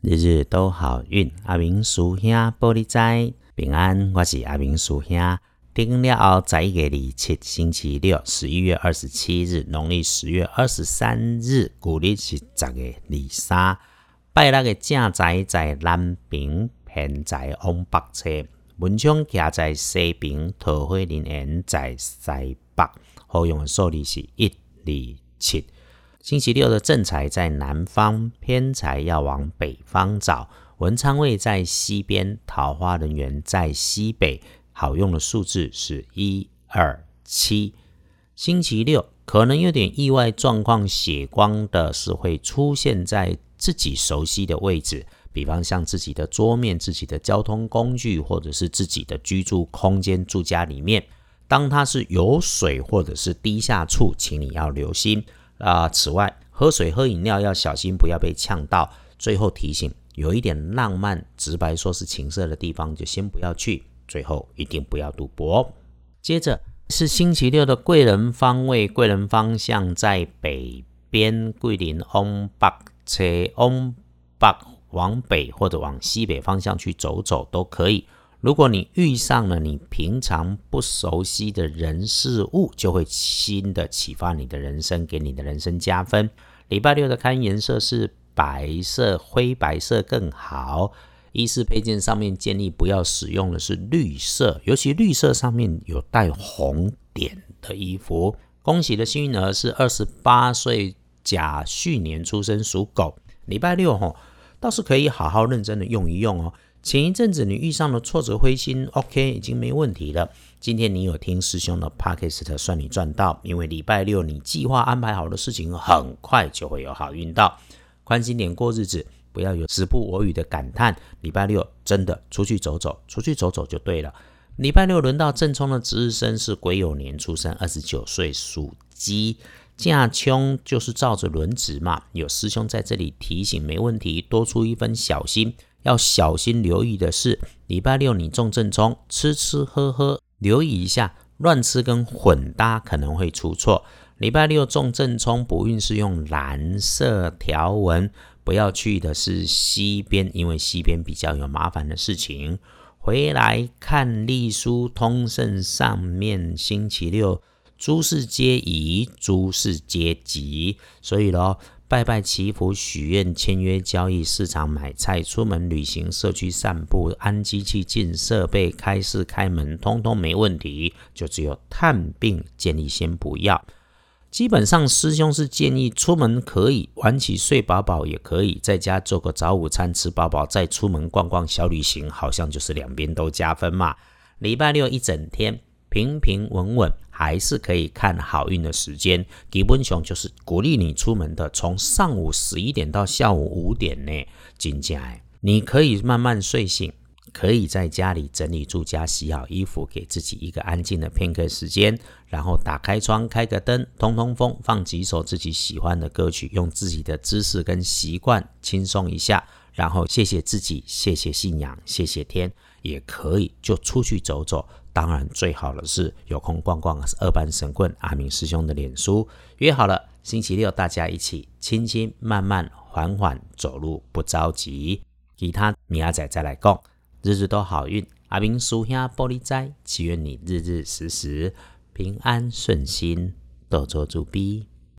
日日都好运，阿明叔兄玻璃仔平安，我是阿明叔兄。定了后，十一月二七星期六，十一月二十七日，农历十月二十三日，古历是十月二三。拜六个正宅在南平，偏在往北侧；文昌徛在西平，桃花林园在西北。好用的数字是一、二、七。星期六的正财在南方，偏财要往北方找。文昌位在西边，桃花人缘在西北。好用的数字是一二七。星期六可能有点意外状况，血光的是会出现在自己熟悉的位置，比方像自己的桌面、自己的交通工具，或者是自己的居住空间、住家里面。当它是有水或者是低下处，请你要留心。啊！此外，喝水、喝饮料要小心，不要被呛到。最后提醒：有一点浪漫、直白说是情色的地方，就先不要去。最后，一定不要赌博。接着是星期六的贵人方位，贵人方向在北边，桂林往北车往北往北或者往西北方向去走走都可以。如果你遇上了你平常不熟悉的人事物，就会新的启发你的人生，给你的人生加分。礼拜六的看颜色是白色、灰白色更好。衣饰配件上面建议不要使用的是绿色，尤其绿色上面有带红点的衣服。恭喜的幸运儿是二十八岁甲戌年出生属狗。礼拜六吼倒是可以好好认真的用一用哦。前一阵子你遇上了挫折灰心，OK，已经没问题了。今天你有听师兄的 Podcast，算你赚到。因为礼拜六你计划安排好的事情，很快就会有好运到。宽心点过日子，不要有时不我与的感叹。礼拜六真的出去走走，出去走走就对了。礼拜六轮到正冲的值日生是癸酉年出生，二十九岁属鸡。架冲就是照着轮值嘛。有师兄在这里提醒，没问题，多出一分小心。要小心留意的是，礼拜六你中正冲，吃吃喝喝，留意一下，乱吃跟混搭可能会出错。礼拜六中正冲，不运是用蓝色条纹，不要去的是西边，因为西边比较有麻烦的事情。回来看历书通胜上面，星期六诸事皆宜，诸事皆吉，所以咯。拜拜祈福、许愿、签约、交易、市场买菜、出门旅行、社区散步、安机器、进设备、开市开门，通通没问题。就只有探病，建议先不要。基本上，师兄是建议出门可以晚起睡饱饱，也可以在家做个早午餐吃饱饱，再出门逛逛小旅行，好像就是两边都加分嘛。礼拜六一整天平平稳稳。还是可以看好运的时间，基本上就是鼓励你出门的，从上午十一点到下午五点呢，进家你可以慢慢睡醒，可以在家里整理住家，洗好衣服，给自己一个安静的片刻时间，然后打开窗，开个灯，通通风，放几首自己喜欢的歌曲，用自己的姿势跟习惯轻松一下，然后谢谢自己，谢谢信仰，谢谢天，也可以就出去走走。当然，最好的是有空逛逛二班神棍阿明师兄的脸书。约好了，星期六大家一起轻轻慢慢缓缓走路，不着急。其他明仔再来讲，日日都好运。阿明叔兄玻璃仔，祈愿你日日时时平安顺心，多做主逼。